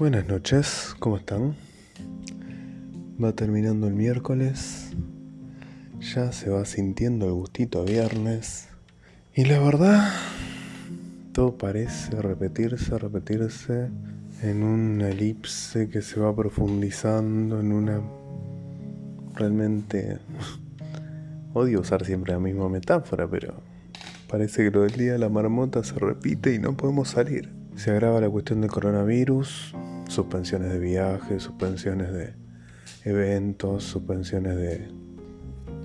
Buenas noches, ¿cómo están? Va terminando el miércoles, ya se va sintiendo el gustito a viernes y la verdad, todo parece repetirse, repetirse en una elipse que se va profundizando en una... Realmente... Odio usar siempre la misma metáfora, pero parece que lo del día la marmota se repite y no podemos salir. Se agrava la cuestión del coronavirus, suspensiones de viajes, suspensiones de eventos, suspensiones de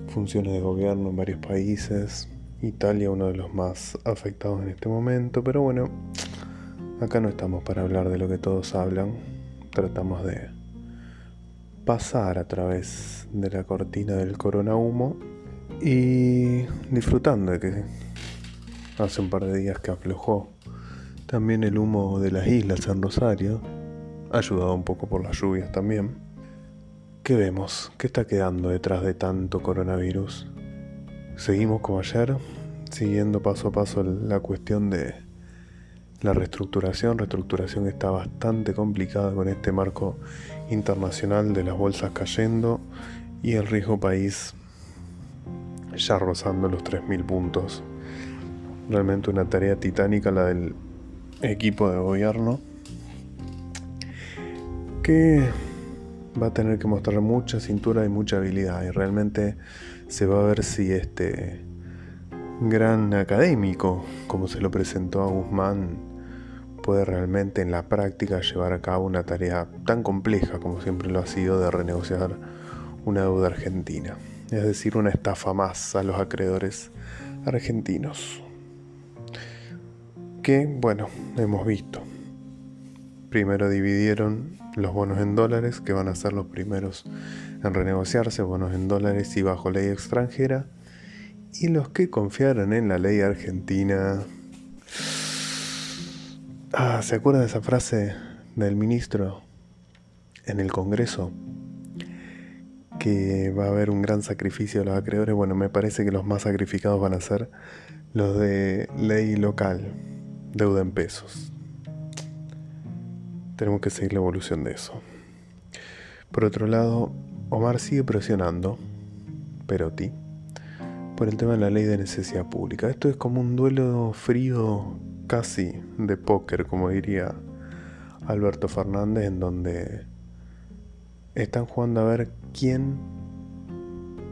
funciones de gobierno en varios países. Italia uno de los más afectados en este momento, pero bueno, acá no estamos para hablar de lo que todos hablan, tratamos de pasar a través de la cortina del corona humo y disfrutando de que hace un par de días que aflojó también el humo de las islas en Rosario, ayudado un poco por las lluvias también. ¿Qué vemos? ¿Qué está quedando detrás de tanto coronavirus? Seguimos como ayer, siguiendo paso a paso la cuestión de la reestructuración. Reestructuración está bastante complicada con este marco internacional de las bolsas cayendo y el riesgo país ya rozando los 3.000 puntos. Realmente una tarea titánica la del equipo de gobierno que va a tener que mostrar mucha cintura y mucha habilidad y realmente se va a ver si este gran académico, como se lo presentó a Guzmán, puede realmente en la práctica llevar a cabo una tarea tan compleja como siempre lo ha sido de renegociar una deuda argentina, es decir, una estafa más a los acreedores argentinos. Que, bueno, hemos visto. Primero dividieron los bonos en dólares, que van a ser los primeros en renegociarse, bonos en dólares y bajo ley extranjera, y los que confiaron en la ley argentina. Ah, ¿se acuerda de esa frase del ministro en el Congreso? Que va a haber un gran sacrificio de los acreedores. Bueno, me parece que los más sacrificados van a ser los de ley local, deuda en pesos. Tenemos que seguir la evolución de eso. Por otro lado, Omar sigue presionando, Perotti, por el tema de la ley de necesidad pública. Esto es como un duelo frío casi de póker, como diría Alberto Fernández, en donde están jugando a ver quién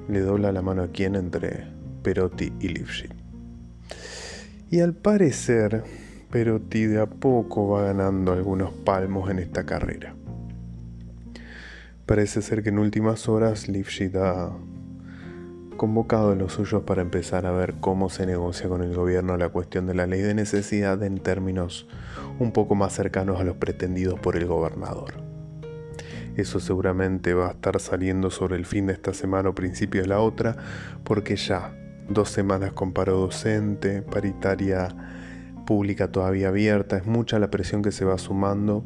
le dobla la mano a quién entre Perotti y Lifshitz. Y al parecer, pero Ti de a poco va ganando algunos palmos en esta carrera. Parece ser que en últimas horas Lifshitz ha convocado a los suyos para empezar a ver cómo se negocia con el gobierno la cuestión de la ley de necesidad en términos un poco más cercanos a los pretendidos por el gobernador. Eso seguramente va a estar saliendo sobre el fin de esta semana o principio de la otra, porque ya dos semanas con paro docente, paritaria pública todavía abierta, es mucha la presión que se va sumando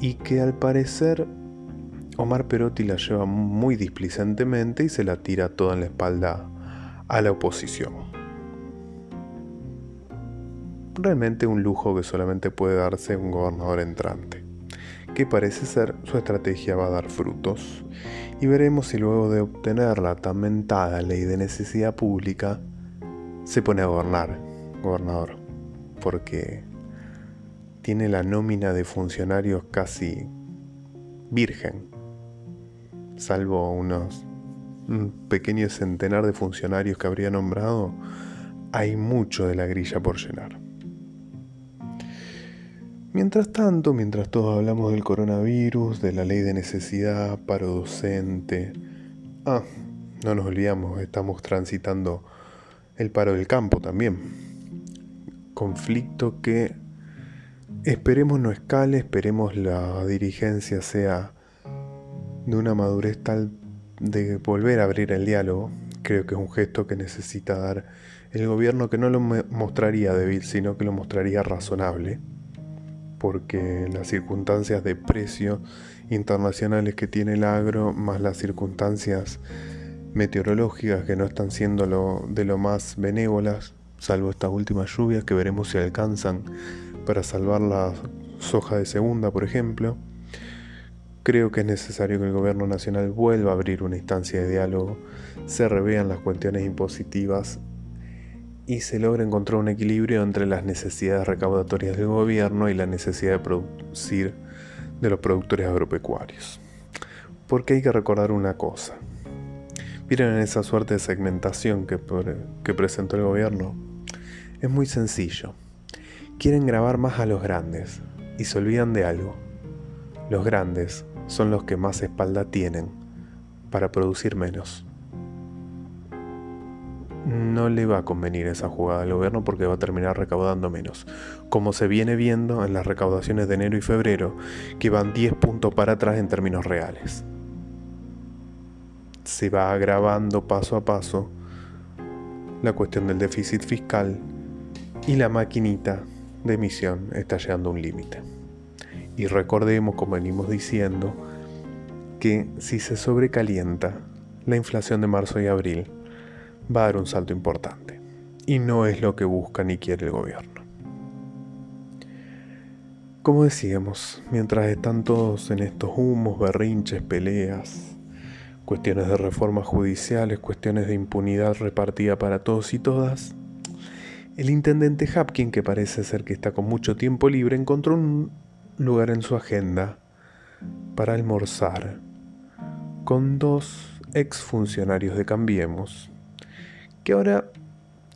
y que al parecer Omar Perotti la lleva muy displicentemente y se la tira toda en la espalda a la oposición. Realmente un lujo que solamente puede darse un gobernador entrante, que parece ser su estrategia va a dar frutos y veremos si luego de obtener la tan mentada ley de necesidad pública se pone a gobernar, gobernador porque tiene la nómina de funcionarios casi virgen, salvo unos un pequeño centenar de funcionarios que habría nombrado, hay mucho de la grilla por llenar. Mientras tanto, mientras todos hablamos del coronavirus, de la ley de necesidad, paro docente, ah, no nos olvidamos, estamos transitando el paro del campo también. Conflicto que esperemos no escale, esperemos la dirigencia sea de una madurez tal de volver a abrir el diálogo. Creo que es un gesto que necesita dar el gobierno que no lo mostraría débil, sino que lo mostraría razonable, porque las circunstancias de precio internacionales que tiene el agro, más las circunstancias meteorológicas que no están siendo de lo más benévolas, salvo estas últimas lluvias que veremos si alcanzan para salvar la soja de segunda, por ejemplo. Creo que es necesario que el gobierno nacional vuelva a abrir una instancia de diálogo, se revean las cuestiones impositivas y se logra encontrar un equilibrio entre las necesidades recaudatorias del gobierno y la necesidad de producir de los productores agropecuarios. Porque hay que recordar una cosa. Miren esa suerte de segmentación que presentó el gobierno. Es muy sencillo. Quieren grabar más a los grandes y se olvidan de algo. Los grandes son los que más espalda tienen para producir menos no le va a convenir esa jugada al gobierno porque va a terminar recaudando menos. Como se viene viendo en las recaudaciones de enero y febrero, que van 10 puntos para atrás en términos reales. Se va agravando paso a paso la cuestión del déficit fiscal y la maquinita de emisión está llegando a un límite. Y recordemos, como venimos diciendo, que si se sobrecalienta la inflación de marzo y abril, va a dar un salto importante. Y no es lo que busca ni quiere el gobierno. Como decíamos, mientras están todos en estos humos, berrinches, peleas, cuestiones de reformas judiciales, cuestiones de impunidad repartida para todos y todas, el intendente Hapkin, que parece ser que está con mucho tiempo libre, encontró un lugar en su agenda para almorzar con dos exfuncionarios de Cambiemos que ahora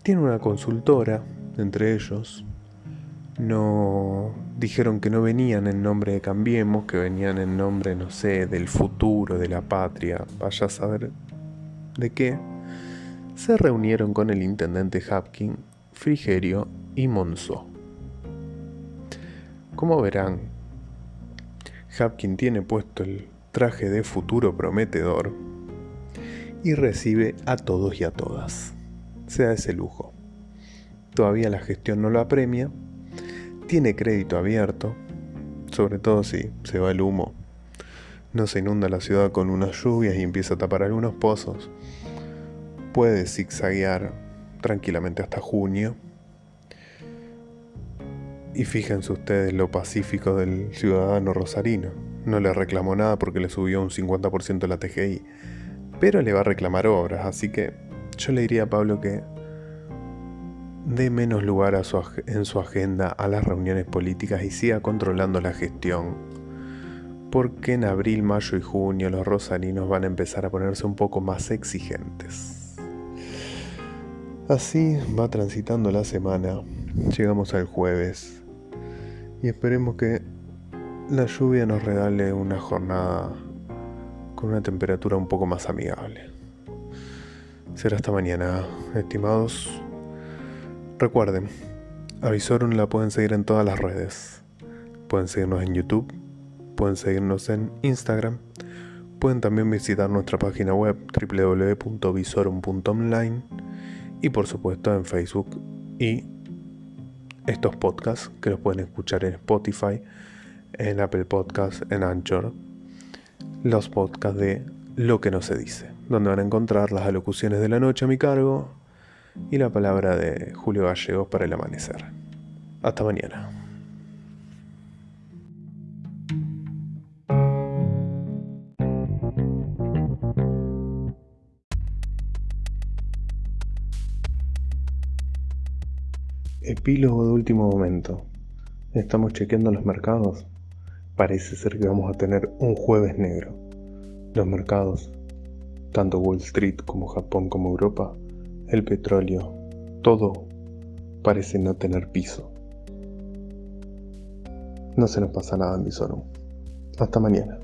tiene una consultora entre ellos. No dijeron que no venían en nombre de Cambiemos, que venían en nombre, no sé, del futuro, de la patria, vaya a saber de qué. Se reunieron con el intendente Hapkin, Frigerio y Monzó. Como verán, Hapkin tiene puesto el traje de futuro prometedor y recibe a todos y a todas se da ese lujo. Todavía la gestión no lo apremia, tiene crédito abierto, sobre todo si se va el humo, no se inunda la ciudad con unas lluvias y empieza a tapar algunos pozos, puede zigzaguear tranquilamente hasta junio. Y fíjense ustedes lo pacífico del ciudadano rosarino. No le reclamó nada porque le subió un 50% la TGI. Pero le va a reclamar obras, así que yo le diría a Pablo que dé menos lugar en su agenda a las reuniones políticas y siga controlando la gestión. Porque en abril, mayo y junio los rosarinos van a empezar a ponerse un poco más exigentes. Así va transitando la semana. Llegamos al jueves. Y esperemos que la lluvia nos regale una jornada con una temperatura un poco más amigable. Será hasta mañana, estimados. Recuerden, a Visorum la pueden seguir en todas las redes. Pueden seguirnos en YouTube, pueden seguirnos en Instagram, pueden también visitar nuestra página web www.visorum.online y por supuesto en Facebook y estos podcasts que los pueden escuchar en Spotify, en Apple Podcasts, en Anchor, los podcasts de Lo que no se dice donde van a encontrar las alocuciones de la noche a mi cargo y la palabra de Julio Gallegos para el amanecer. Hasta mañana. Epílogo de último momento. Estamos chequeando los mercados Parece ser que vamos a tener un jueves negro. Los mercados, tanto Wall Street como Japón como Europa, el petróleo, todo parece no tener piso. No se nos pasa nada Visorum. Hasta mañana.